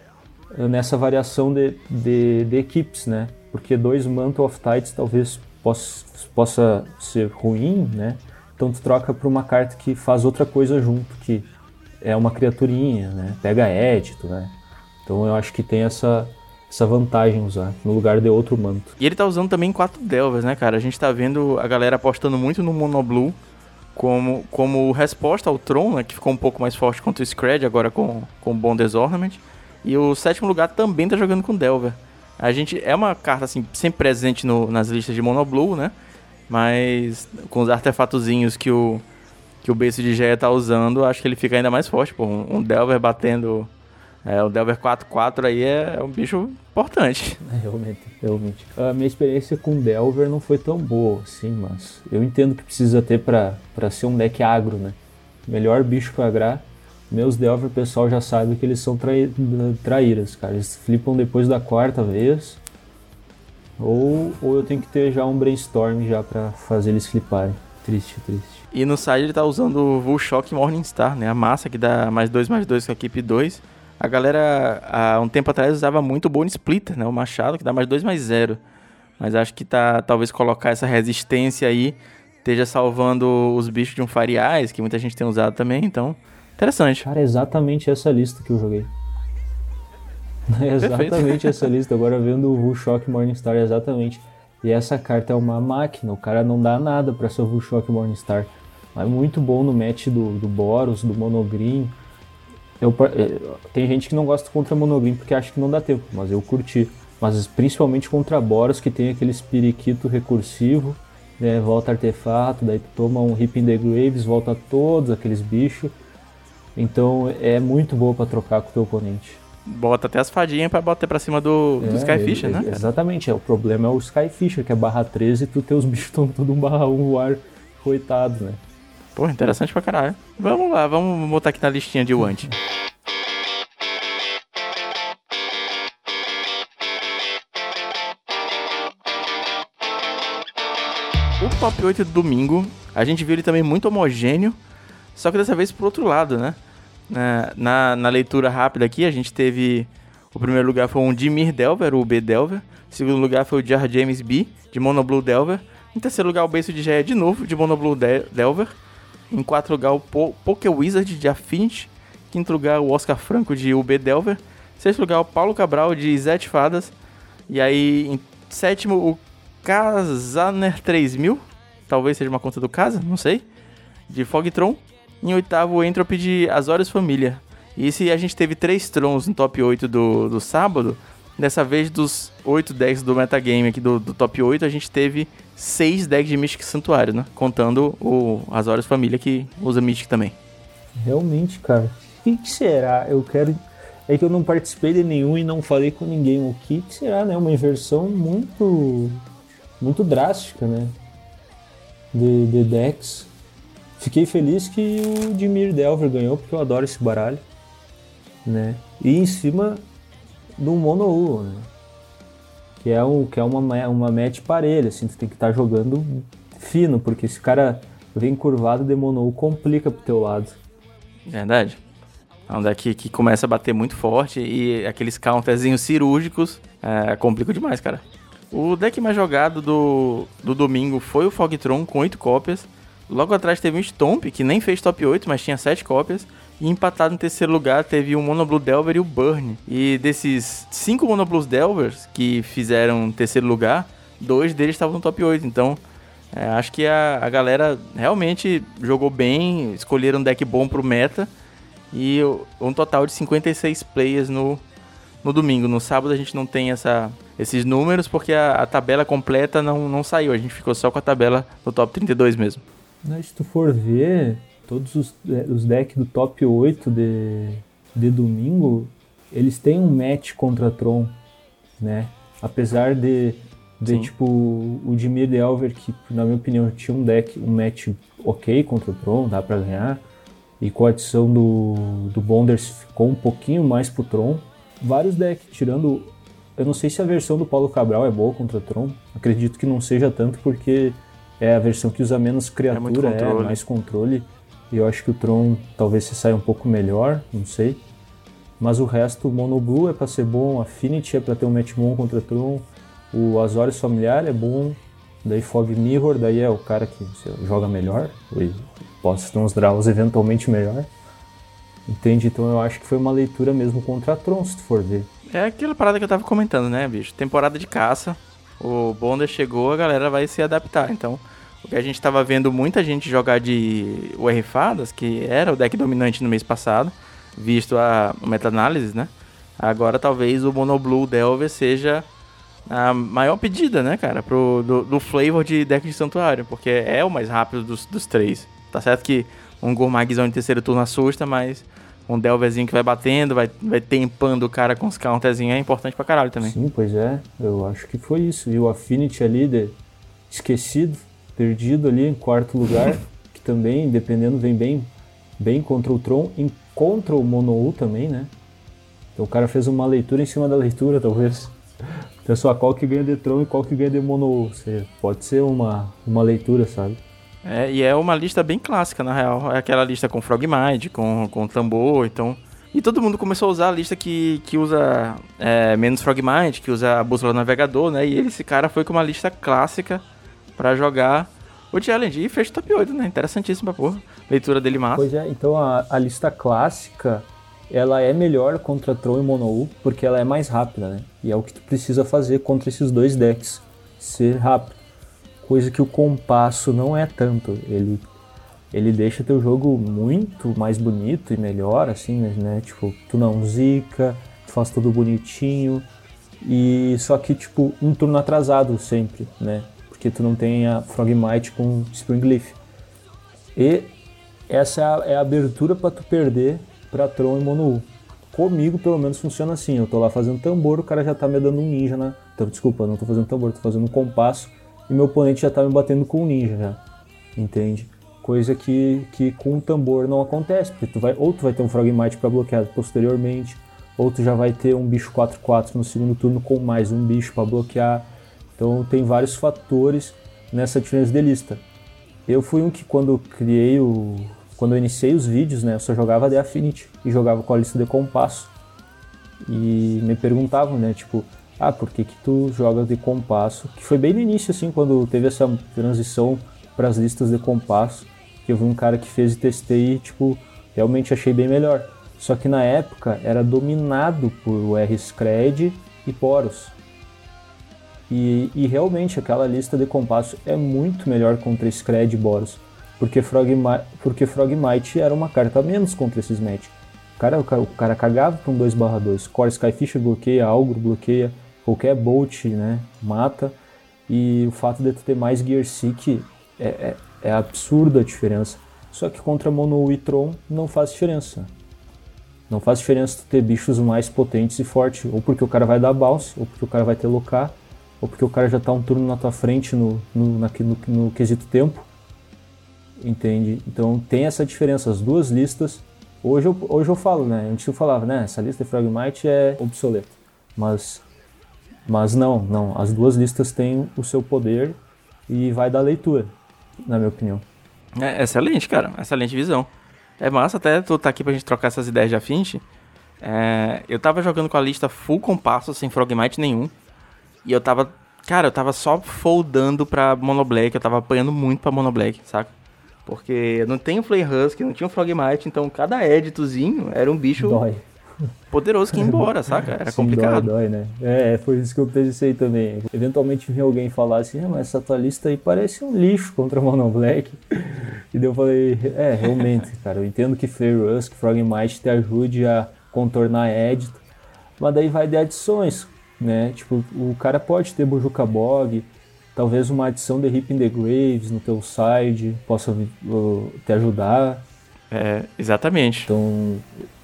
B: nessa variação de, de, de equipes, né? Porque dois Mantle of Tides talvez possa, possa ser ruim, né? Então tu troca por uma carta que faz outra coisa junto, que é uma criaturinha, né? Pega édito, né? Então eu acho que tem essa, essa vantagem usar, no lugar de outro manto.
A: E ele tá usando também quatro Delvers, né, cara? A gente tá vendo a galera apostando muito no Monoblue como, como resposta ao Tron, né, que ficou um pouco mais forte contra o Scred, agora com, com o Bonders Ornament. E o sétimo lugar também tá jogando com Delver. A gente é uma carta assim sempre presente no, nas listas de Monoblue, né? Mas com os artefatozinhos que o que o Base de Geia tá usando, acho que ele fica ainda mais forte, pô. Um, Delver batendo é, o Delver 4-4 aí é, é, um bicho importante. [laughs]
B: É, realmente, realmente. A minha experiência com Delver não foi tão boa, assim, mas eu entendo que precisa ter para ser um deck agro, né? Melhor bicho para agrar. Meus Delver, pessoal já sabe que eles são trai, traíras, cara. Eles flipam depois da quarta vez. Ou, ou eu tenho que ter já um brainstorm já para fazer eles fliparem. Triste, triste.
A: E no side ele tá usando o Vulshock Morningstar, né? A massa que dá mais 2 mais 2 com a equipe 2 a galera, há um tempo atrás, usava muito o Bone Splitter, né? O machado, que dá mais 2 mais 0. Mas acho que tá, talvez colocar essa resistência aí esteja salvando os bichos de um Fire Eyes, que muita gente tem usado também, então, interessante.
B: Cara, é exatamente essa lista que eu joguei. É [laughs] exatamente essa lista. Agora vendo o Shock Morningstar, exatamente. E essa carta é uma máquina, o cara não dá nada para essa Shock Morningstar. Mas muito bom no match do, do Boros, do Monogreen. Eu, é, tem gente que não gosta contra Monogreen porque acha que não dá tempo, mas eu curti. Mas principalmente contra Boros, que tem aquele espiriquito recursivo, né, volta artefato, daí tu toma um Rip in the Graves, volta todos aqueles bichos. Então é muito boa para trocar com o teu oponente.
A: Bota até as fadinhas para bater para cima do, do é, Skyfisher, né?
B: Exatamente, é, o problema é o Skyfisher, que é barra 13 e tu teus bichos estão tudo um barra 1 voar coitado, né?
A: Pô, interessante pra caralho. Vamos lá, vamos botar aqui na listinha de Want. O top 8 do domingo, a gente viu ele também muito homogêneo, só que dessa vez pro outro lado, né? Na, na, na leitura rápida aqui, a gente teve. O primeiro lugar foi um Dimir Delver, o B Delver. O segundo lugar foi o Jar James B, de Monoblue Delver. Em terceiro lugar, o Beijo de Jaya de novo, de Monoblue Delver. Em quarto lugar, o po Poké Wizard de Affinity. Quinto lugar, o Oscar Franco de UB Delver. Sexto lugar, o Paulo Cabral de Zete Fadas. E aí, em sétimo, o Kazaner 3000. Talvez seja uma conta do Casa, não sei. De Fogtron. Em oitavo, Entropy de Azores Família. E se a gente teve três Trons no top 8 do, do sábado, dessa vez dos 8 decks do metagame aqui do, do top 8, a gente teve seis decks de Mystic Santuário, né? Contando o Azorius Família que usa Mystic também.
B: Realmente, cara. O que será? Eu quero. é que eu não participei de nenhum e não falei com ninguém. O que será, né? Uma inversão muito, muito drástica, né? De, de decks. Fiquei feliz que o Dimir Delver ganhou, porque eu adoro esse baralho, né? E em cima do Mono né? Que é, um, que é uma, uma match parelha, assim, tu tem que estar tá jogando fino, porque se o cara vem curvado de Mono complica pro teu lado.
A: Verdade. É um deck que começa a bater muito forte e aqueles counterzinhos cirúrgicos é, complicam demais, cara. O deck mais jogado do, do domingo foi o Fogtron com 8 cópias. Logo atrás teve um Stomp, que nem fez top 8, mas tinha 7 cópias. E empatado em terceiro lugar teve o Monoblue Delver e o Burn. E desses 5 Monoblues Delvers que fizeram terceiro lugar, dois deles estavam no top 8. Então, é, acho que a, a galera realmente jogou bem, escolheram um deck bom pro meta e um total de 56 players no, no domingo. No sábado a gente não tem essa, esses números porque a, a, tabela completa não, não saiu. A gente ficou só com a tabela do top 32 mesmo.
B: Mas se tu for ver, todos os, é, os decks do top 8 de, de domingo, eles têm um match contra Tron, né? Apesar de, de tipo, o Dimir Delver, que na minha opinião tinha um deck, um match ok contra o Tron, dá pra ganhar e com a adição do, do Bonders ficou um pouquinho mais pro Tron. Vários decks, tirando. Eu não sei se a versão do Paulo Cabral é boa contra o Tron. Acredito que não seja tanto, porque é a versão que usa menos criatura, é, é mais controle. E eu acho que o Tron talvez se saia um pouco melhor, não sei. Mas o resto, o Mono Blue é para ser bom, Affinity é para ter um match bom contra o Tron, o Azorius Familiar é bom, daí Fog Mirror, daí é o cara que joga melhor, possa ter uns draws eventualmente melhor. Entende? Então eu acho que foi uma leitura mesmo contra a Tron, se tu for ver.
A: É aquela parada que eu tava comentando, né, bicho? Temporada de caça. O Bonder chegou, a galera vai se adaptar. Então, o que a gente tava vendo muita gente jogar de UR Fadas, que era o deck dominante no mês passado, visto a meta-análise, né? Agora talvez o Mono Blue Delver seja a maior pedida, né, cara, pro, do, do flavor de deck de santuário, porque é o mais rápido dos, dos três. Tá certo que um Gourmagzão de terceiro turno assusta, mas um Delverzinho que vai batendo, vai, vai tempando o cara com os counterzinhos é importante pra caralho também.
B: Sim, pois é. Eu acho que foi isso. E o Affinity ali, de... esquecido, perdido ali em quarto lugar, [laughs] que também, dependendo, vem bem, bem contra o Tron, e contra o Mono também, né? Então o cara fez uma leitura em cima da leitura, talvez. [laughs] Então só qual que ganha de Tron e qual que ganha de Mono Pode ser uma, uma leitura, sabe?
A: É, e é uma lista bem clássica, na real. É aquela lista com Frogmite, com, com tambor, então... E todo mundo começou a usar a lista que, que usa é, menos Frogmite, que usa a bússola navegador, né? E esse cara foi com uma lista clássica para jogar o challenge. E fez o top 8, né? Interessantíssima, porra. Leitura dele massa.
B: Pois é, então a, a lista clássica, ela é melhor contra Tron e Mono porque ela é mais rápida, né? E é o que tu precisa fazer contra esses dois decks. Ser rápido coisa que o compasso não é tanto. Ele ele deixa teu jogo muito mais bonito e melhor, assim, né? Tipo, tu não zica, tu faz tudo bonitinho. E só que, tipo, um turno atrasado sempre, né? Porque tu não tem a Frogmite com Springleaf. E essa é a, é abertura para tu perder pra Tron e Mono Comigo, pelo menos, funciona assim. Eu tô lá fazendo tambor, o cara já tá me dando um ninja na. Então, desculpa, não tô fazendo tambor, tô fazendo um compasso e meu oponente já tá me batendo com um ninja já. Entende? Coisa que, que com um tambor não acontece, porque tu vai, ou tu vai ter um Frogmite para bloquear posteriormente, ou tu já vai ter um bicho 4-4 no segundo turno com mais um bicho para bloquear. Então tem vários fatores nessa diferença de lista. Eu fui um que quando criei o. Quando eu iniciei os vídeos, né, eu só jogava de Affinity e jogava com a lista de compasso. E me perguntavam, né, tipo, ah, por que, que tu joga de compasso? Que foi bem no início, assim, quando teve essa transição para as listas de compasso, que eu vi um cara que fez e testei e, tipo, realmente achei bem melhor. Só que na época era dominado por R-Scred e Poros. E, e, realmente aquela lista de compasso é muito melhor contra Scred e Boros. Porque, Frogma porque Frogmite era uma carta a menos contra esses match. O cara, o cara, o cara cagava com 2/2. Core Skyfisher bloqueia, Algro bloqueia, qualquer bolt, né, mata. E o fato de tu ter mais Gear Seek é, é, é absurda a diferença. Só que contra Mono e Tron não faz diferença. Não faz diferença tu ter bichos mais potentes e fortes, ou porque o cara vai dar bounce, ou porque o cara vai ter locar, ou porque o cara já tá um turno na tua frente no, no, na, no, no quesito tempo. Entende? Então tem essa diferença, as duas listas. Hoje eu, hoje eu falo, né? Antes eu falava, né? Essa lista de Fragmite é obsoleta. Mas, mas não, não. As duas listas têm o seu poder e vai dar leitura, na minha opinião.
A: É excelente, cara. Excelente visão. É massa até tu tá aqui pra gente trocar essas ideias de Affinity. É, eu tava jogando com a lista full compasso, sem Frogmite nenhum. E eu tava. Cara, eu tava só foldando pra Monoblack. Eu tava apanhando muito pra Monoblack, saca? Porque não tem o Flay Husk, não tinha o Frogmite, então cada editozinho era um bicho
B: Dói.
A: Poderoso que ia embora, [laughs] saca? Era
B: Sim,
A: complicado.
B: Dói, dói, né? É, foi isso que eu pensei também. Eventualmente vinha alguém falar assim, ah, mas essa tua lista aí parece um lixo contra Mono Black. [laughs] E daí eu falei, é, realmente, cara, eu entendo que Flare Rusk, Frogmite te ajude a contornar edit, mas daí vai de adições, né? Tipo, o cara pode ter Bujuka Bog, talvez uma adição de Rip in the Graves no teu side possa uh, te ajudar.
A: É, exatamente.
B: Então,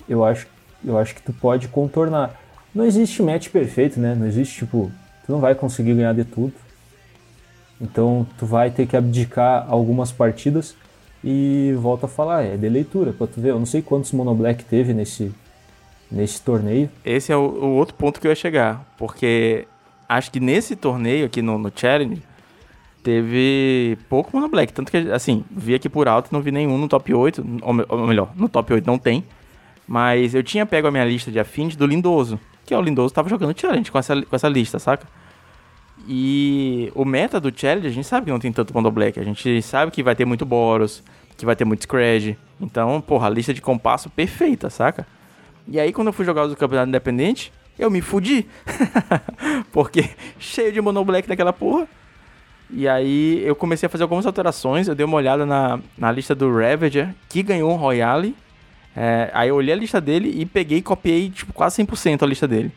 B: eu acho, eu acho que tu pode contornar. Não existe match perfeito, né? Não existe, tipo, tu não vai conseguir ganhar de tudo. Então, tu vai ter que abdicar algumas partidas e volta a falar, é de leitura, pra tu ver. Eu não sei quantos Mono Black teve nesse, nesse torneio.
A: Esse é o, o outro ponto que eu ia chegar, porque acho que nesse torneio aqui no, no Challenge teve pouco Mono Black, tanto que, assim, vi aqui por alto, não vi nenhum no top 8, ou, ou melhor, no top 8 não tem, mas eu tinha pego a minha lista de afins do Lindoso, que é o Lindoso tava jogando Challenge com essa, com essa lista, saca? E o meta do Challenge, a gente sabe que não tem tanto Mono Black, a gente sabe que vai ter muito Boros, que vai ter muito Scred, então, porra, a lista de compasso perfeita, saca? E aí, quando eu fui jogar o campeonato independente, eu me fudi. [laughs] Porque cheio de mono black daquela porra. E aí eu comecei a fazer algumas alterações. Eu dei uma olhada na, na lista do Ravager, que ganhou um Royale. É, aí eu olhei a lista dele e peguei e copiei tipo, quase 100% a lista dele.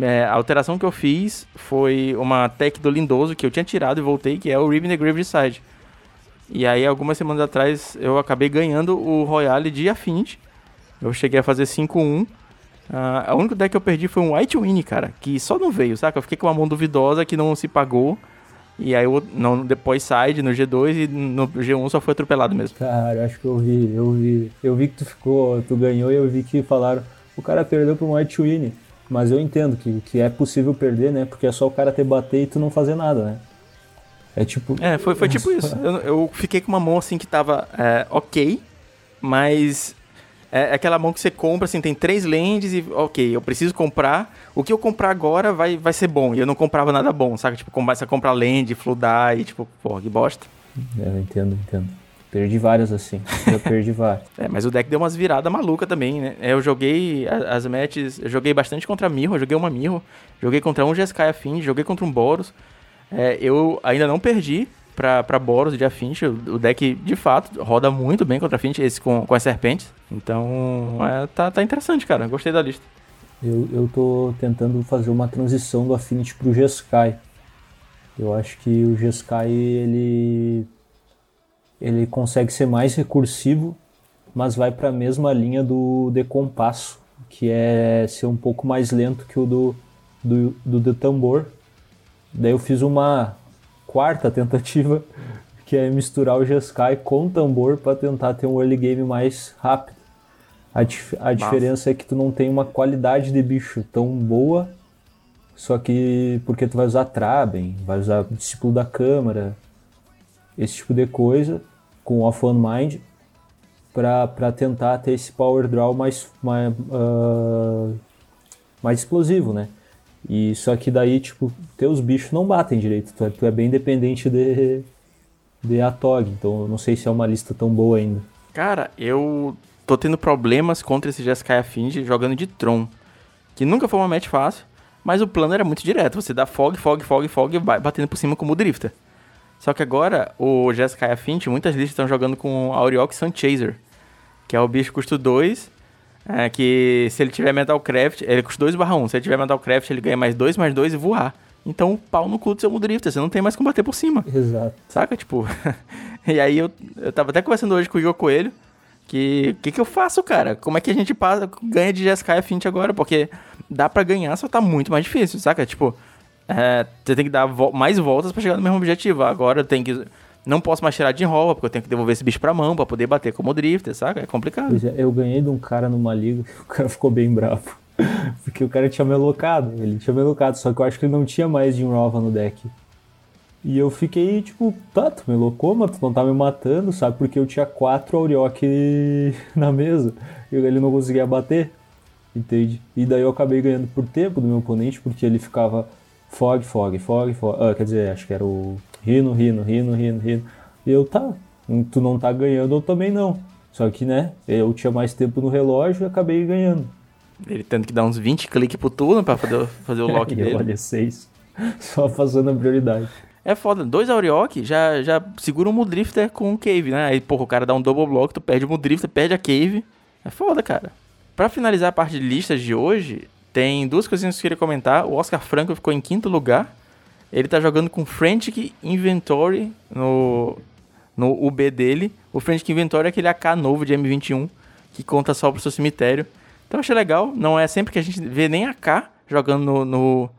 A: É, a alteração que eu fiz foi uma tech do Lindoso que eu tinha tirado e voltei, que é o Ribbon the Grave Side. E aí, algumas semanas atrás, eu acabei ganhando o Royale de Affinity. Eu cheguei a fazer 5-1. Ah, a única deck que eu perdi foi um White Winnie, cara, que só não veio, saca? Eu fiquei com uma mão duvidosa que não se pagou. E aí, eu, não, depois side no G2 e no G1 só foi atropelado mesmo.
B: Cara, acho que eu vi, eu vi. Eu vi que tu ficou, tu ganhou e eu vi que falaram, o cara perdeu pro White Winnie. Mas eu entendo que, que é possível perder, né? Porque é só o cara te bater e tu não fazer nada, né? É tipo.
A: É, foi, foi tipo isso. Eu, eu fiquei com uma mão assim que tava é, ok, mas é é aquela mão que você compra, assim, tem três lentes e ok, eu preciso comprar. O que eu comprar agora vai, vai ser bom. E eu não comprava nada bom, saca? Tipo, começa a comprar lente, fludar e tipo, porra, que bosta.
B: É, eu entendo, entendo. Perdi várias assim. Já perdi várias. [laughs]
A: É, mas o deck deu umas viradas malucas também, né? É, Eu joguei as matches, eu joguei bastante contra Mirror, eu joguei uma Mirror, joguei contra um GSK Affinity, joguei contra um Boros. É, eu ainda não perdi pra, pra Boros de Affinity, o, o deck de fato roda muito bem contra Affinity, esse com, com as serpentes. Então, é, tá, tá interessante, cara, gostei da lista.
B: Eu, eu tô tentando fazer uma transição do Affinity pro G-Sky. Eu acho que o G-Sky, ele, ele consegue ser mais recursivo, mas vai para a mesma linha do de compasso, que é ser um pouco mais lento que o do, do, do de tambor. Daí eu fiz uma quarta tentativa, que é misturar o G-Sky com o tambor para tentar ter um early game mais rápido. A, dif a diferença é que tu não tem uma qualidade de bicho tão boa, só que porque tu vai usar Traben, vai usar discípulo da câmara, esse tipo de coisa, com Off One Mind, para tentar ter esse power draw mais, mais, ah, mais explosivo, né? E só que daí, tipo, teus bichos não batem direito, tu é, tu é bem dependente de, de Atog, então eu não sei se é uma lista tão boa ainda.
A: Cara, eu tô tendo problemas contra esse GSK Affinity jogando de Tron, que nunca foi uma match fácil, mas o plano era muito direto, você dá fog, fog, fog, fog vai batendo por cima como o Drifter. Só que agora, o Jeskai Affinity, muitas listas estão jogando com Aureox Sun Chaser, que é o bicho custo 2, é, que se ele tiver Metal Craft, ele custa 2 barra 1, se ele tiver Metal Craft, ele ganha mais 2, mais 2 e voar. Então, pau no cu do seu Drifter, você não tem mais como bater por cima.
B: Exato.
A: Saca? Tipo. [laughs] e aí eu, eu tava até conversando hoje com o Igor Coelho. Que que, que eu faço, cara? Como é que a gente passa, ganha de GSK F20 agora? Porque dá para ganhar, só tá muito mais difícil, saca? Tipo, é, você tem que dar vo mais voltas para chegar no mesmo objetivo. Agora tenho que. Não posso mais tirar de enrola, porque eu tenho que devolver esse bicho pra mão pra poder bater como drifter, saca? É complicado.
B: É, eu ganhei de um cara numa liga, [laughs] o cara ficou bem bravo. Porque o cara tinha me alocado, ele tinha me alocado, só que eu acho que ele não tinha mais de Rova no deck. E eu fiquei tipo, tá, tu me alocou, mas tu não tá me matando, sabe? Porque eu tinha quatro Auriok [laughs] na mesa e ele não conseguia bater, entende? E daí eu acabei ganhando por tempo do meu oponente, porque ele ficava fog, fog, fog, fog. Ah, quer dizer, acho que era o Rino, Rino, Rino, Rino, Rino. E eu, tá, tu não tá ganhando, eu também não. Só que, né, eu tinha mais tempo no relógio e acabei ganhando.
A: Ele tendo que dar uns 20 cliques pro turno pra fazer, fazer o lock [laughs] dele.
B: Olha, seis. [laughs] Só fazendo a prioridade.
A: É foda, dois Auriok já, já segura um Mudrifter com um Cave, né? Aí, porra, o cara dá um double block, tu perde o Mudrifter, perde a Cave. É foda, cara. Pra finalizar a parte de listas de hoje, tem duas coisinhas que eu queria comentar. O Oscar Franco ficou em quinto lugar. Ele tá jogando com Frantic Inventory no, no UB dele. O Frantic Inventory é aquele AK novo de M21 que conta só pro seu cemitério. Então achei legal. Não é sempre que a gente vê nem AK jogando no, no,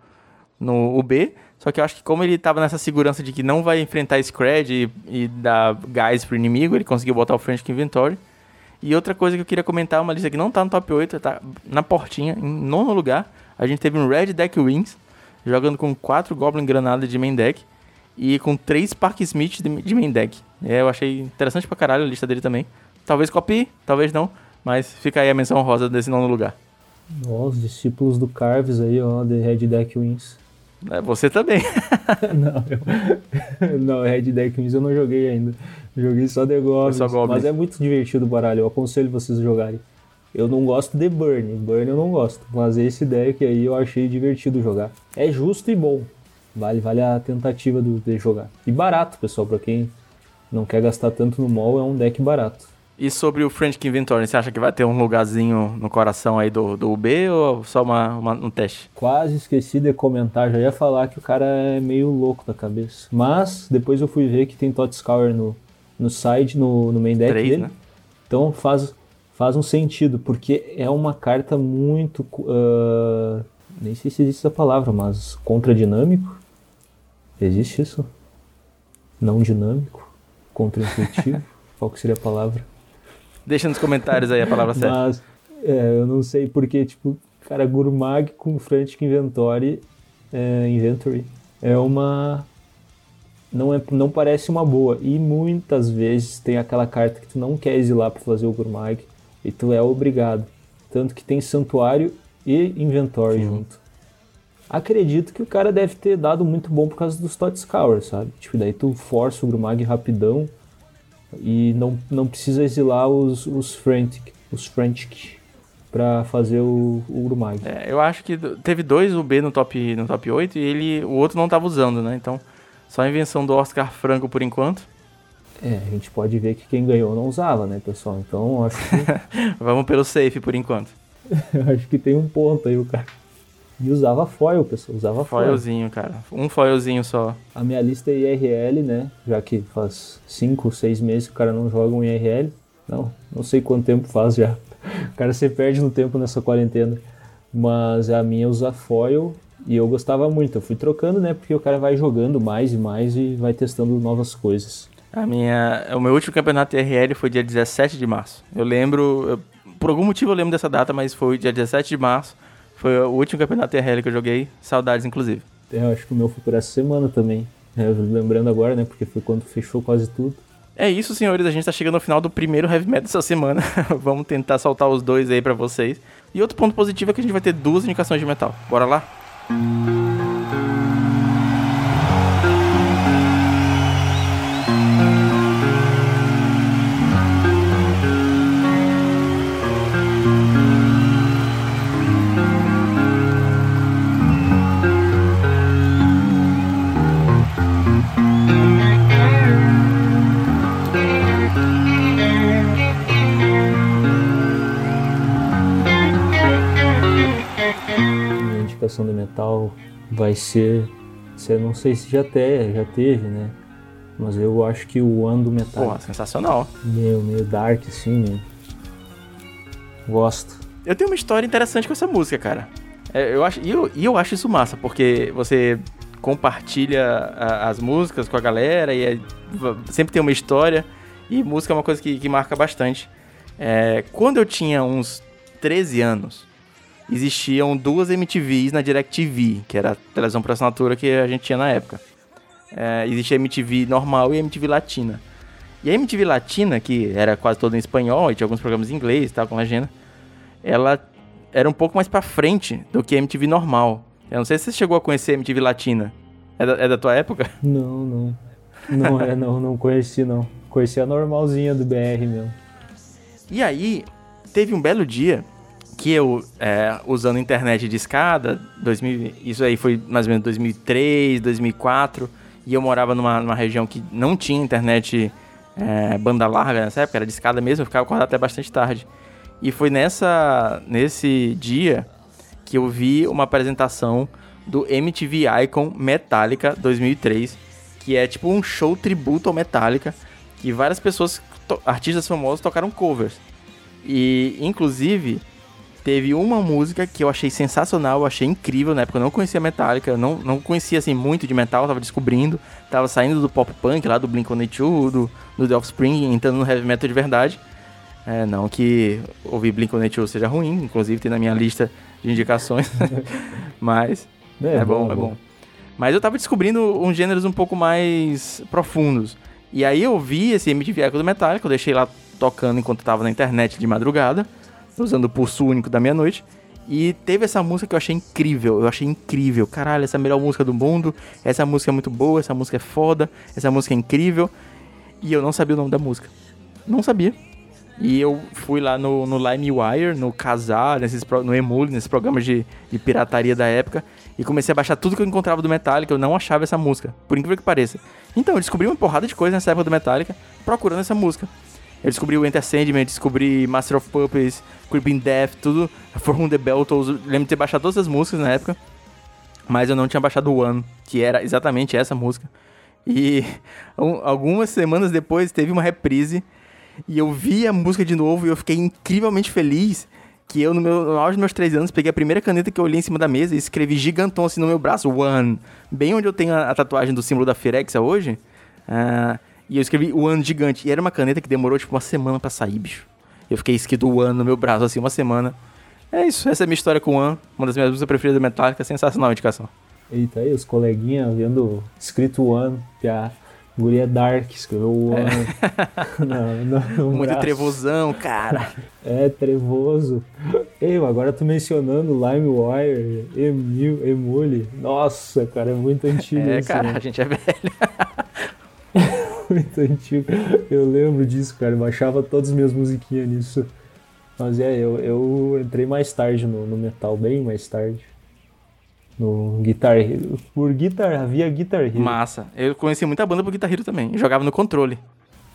A: no UB. Só que eu acho que como ele tava nessa segurança de que não vai enfrentar Scred e, e dar gás pro inimigo, ele conseguiu botar o Frantic Inventory. E outra coisa que eu queria comentar, uma lista que não tá no top 8, tá na portinha, em nono lugar. A gente teve um Red Deck Wings, jogando com 4 Goblin Granada de main deck e com 3 Park Smith de, de main deck. É, eu achei interessante pra caralho a lista dele também. Talvez copie, talvez não, mas fica aí a menção rosa desse nono lugar.
B: Ó, os discípulos do Carves aí, ó, de Red Deck Wings.
A: É, você também. [laughs]
B: não, eu, [laughs] não, Red Deck Wings eu não joguei ainda. Joguei só The Goblins,
A: só Goblins.
B: mas é muito divertido o baralho, eu aconselho vocês a jogarem. Eu não gosto de Burn, Burn eu não gosto, mas esse deck aí eu achei divertido jogar. É justo e bom, vale, vale a tentativa do, de jogar. E barato, pessoal, pra quem não quer gastar tanto no mall, é um deck barato.
A: E sobre o Frantic Inventory, você acha que vai ter um lugarzinho no coração aí do, do UB ou só uma, uma, um teste?
B: Quase esqueci de comentar, já ia falar que o cara é meio louco da cabeça. Mas depois eu fui ver que tem Tot Scour no, no side, no, no main deck
A: Três,
B: dele.
A: né?
B: Então faz, faz um sentido, porque é uma carta muito. Uh, nem sei se existe essa palavra, mas contradinâmico. Existe isso? Não dinâmico? Contra-intuitivo? [laughs] Qual que seria a palavra?
A: Deixa nos comentários aí a palavra certa.
B: Mas é, eu não sei porque, tipo, cara, Gurmag com Frantic Inventory, é, Inventory é uma. Não, é, não parece uma boa. E muitas vezes tem aquela carta que tu não quer exilar para fazer o Gurmag e tu é obrigado. Tanto que tem Santuário e Inventory
A: Sim.
B: junto. Acredito que o cara deve ter dado muito bom por causa dos Tot Scour, sabe? Tipo, daí tu força o Grumag rapidão e não, não precisa exilar os, os Frantic, os Frantic pra fazer o, o Grumag.
A: É, eu acho que teve dois UB no top, no top 8 e ele, o outro não tava usando, né? Então, só a invenção do Oscar Franco por enquanto.
B: É, a gente pode ver que quem ganhou não usava, né, pessoal? Então acho que, [laughs]
A: Vamos pelo safe por enquanto. [laughs]
B: eu acho que tem um ponto aí o cara. E usava foil, pessoal, usava foil.
A: Foilzinho, cara. Um foilzinho só.
B: A minha lista é IRL, né? Já que faz 5, 6 meses que o cara não joga um IRL. Não, não sei quanto tempo faz já. [laughs] O cara se perde no tempo nessa quarentena. Mas a minha usa foil e eu gostava muito. Eu fui trocando, né? Porque o cara vai jogando mais e mais e vai testando novas coisas.
A: A minha, o meu último campeonato IRL foi dia 17 de março. Eu lembro, eu- por algum motivo eu lembro dessa data, mas foi dia 17 de março. Foi o último campeonato IRL que eu joguei. Saudades, inclusive.
B: É, Eu acho que o meu foi por essa semana também. É, lembrando agora, né? Porque foi quando fechou quase tudo.
A: É isso, senhores. A gente tá chegando ao final do primeiro Heavy Metal dessa semana. [laughs] Vamos tentar soltar os dois aí pra vocês. E outro ponto positivo é que a gente vai ter duas indicações de metal. Bora lá?
B: Minha vai ser. se- Não sei se já, te, já teve, né? Mas eu acho que o One do metal.
A: Porra, sensacional.
B: Meu, meio dark assim, né? Gosto.
A: Eu tenho uma história interessante com essa música, cara. É, eu acho, e, eu, e eu acho isso massa, porque você compartilha a, as músicas com a galera e é, sempre tem uma história. E música é uma coisa que, que marca bastante. É, quando eu tinha uns 13 anos, existiam duas MTVs na DirecTV, que era a televisão por assinatura que a gente tinha na época. É, existia a MTV normal e a MTV Latina. E a MTV Latina, que era quase toda em espanhol e tinha alguns programas em inglês e tal, com legenda, ela era um pouco mais pra frente do que a MTV normal. Eu não sei se você chegou a conhecer a MTV Latina. É da, é da tua época? [laughs]
B: Não, não. Não é, não, não conheci não. Conheci a normalzinha do BR mesmo.
A: E aí, teve um belo dia que eu, é, usando internet de escada, 2000, isso aí foi mais ou menos 2003, 2004, e eu morava numa, numa região que não tinha internet é, banda larga nessa época, era de escada mesmo, eu ficava acordado até bastante tarde. E foi nessa, nesse dia que eu vi uma apresentação do MTV Icon Metallica 2003, que é tipo um show tributo ao Metallica, que várias pessoas, artistas famosos, tocaram covers. E, inclusive, teve uma música que eu achei sensacional, eu achei incrível na época. Eu não conhecia Metallica, eu não, não conhecia assim muito de metal, tava descobrindo. Tava saindo do pop punk lá do Blink-182, do, do The Offspring, entrando no heavy metal de verdade. É, não que ouvir Blink-182 seja ruim, inclusive tem na minha lista de indicações. [laughs] Mas é, é bom, bom, é bom. Mas eu tava descobrindo uns gêneros um pouco mais profundos. E aí eu vi esse MTV Echo do Metallica, eu deixei lá tocando enquanto tava na internet de madrugada usando o pulso único da meia-noite. E teve essa música que eu achei incrível, eu achei incrível. Caralho, essa é a melhor música do mundo, essa música é muito boa, essa música é foda, essa música é incrível. E eu não sabia o nome da música. Não sabia. E eu fui lá no, no LimeWire, no Casar, nesses, no Emule, nesses programas de, de pirataria da época, e comecei a baixar tudo que eu encontrava do Metallica, eu não achava essa música, por incrível que pareça. Então, eu descobri uma porrada de coisa nessa época do Metallica, procurando essa música. Eu descobri o Enter Sandman, descobri Master of Puppets, Creeping Death, tudo. From the Beltles. Lembro de ter baixado todas as músicas na época. Mas eu não tinha baixado One, que era exatamente essa música. E [laughs] um, algumas semanas depois teve uma reprise. E eu vi a música de novo e eu fiquei incrivelmente feliz. Que eu, no, meu, no auge dos meus três anos, peguei a primeira caneta que eu olhei em cima da mesa e escrevi gigantão assim no meu braço, One. Bem onde eu tenho a, a tatuagem do símbolo da Firexa hoje. Uh, e eu escrevi o ano gigante. E era uma caneta que demorou tipo uma semana para sair, bicho. Eu fiquei escrito o ano no meu braço, assim, uma semana. É isso, essa é a minha história com o One, uma das minhas músicas preferidas da Metallica, sensacional a indicação.
B: Eita, aí os coleguinhas vendo escrito One, que a guria Dark escreveu o One.
A: É. não, não, Muito braço. trevosão, cara. [laughs]
B: é, trevoso. Eu, agora tô mencionando LimeWire, Emule, Emule. Nossa, cara, é muito antigo
A: É, isso, cara, né? a gente é velho. [laughs] [laughs]
B: muito antigo. Eu lembro disso, cara. Eu baixava todas as minhas musiquinhas nisso. Mas é, eu, eu entrei mais tarde no, no metal, bem mais tarde. No Guitar Hero. Por Guitar, havia Guitar Hero.
A: Massa. Eu conheci muita banda por Guitar Hero também. Eu jogava no controle.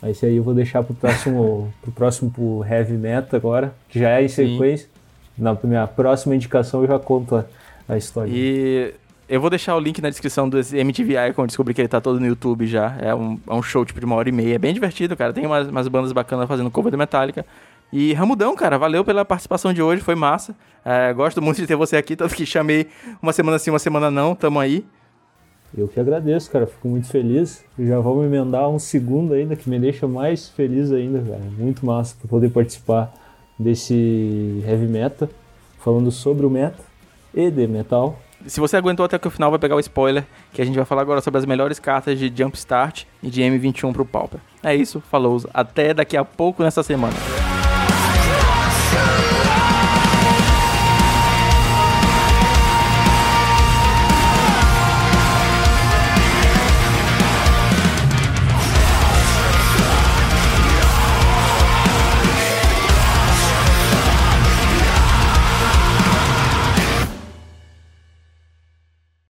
B: Esse aí eu vou deixar pro próximo, [laughs] pro próximo pro Heavy Metal agora, que já é em sequência. Sim. Na minha próxima indicação eu já conto a, a história.
A: E eu vou deixar o link na descrição do MTV Icon, descobri que ele tá todo no YouTube já. É um, é um show tipo de uma hora e meia. É bem divertido, cara. Tem umas, umas bandas bacanas fazendo cover do Metallica. E Ramudão, cara, valeu pela participação de hoje, foi massa. É, gosto muito de ter você aqui, tanto que chamei uma semana sim, uma semana não, tamo aí.
B: Eu que agradeço, cara, fico muito feliz. Já vamos emendar um segundo ainda, que me deixa mais feliz ainda, cara. Muito massa por poder participar desse heavy metal, falando sobre o metal e de metal.
A: Se você aguentou até o final, vai pegar o spoiler, que a gente vai falar agora sobre as melhores cartas de Jumpstart e de M21 pro Pauper. É isso, falou. Até daqui a pouco nessa semana.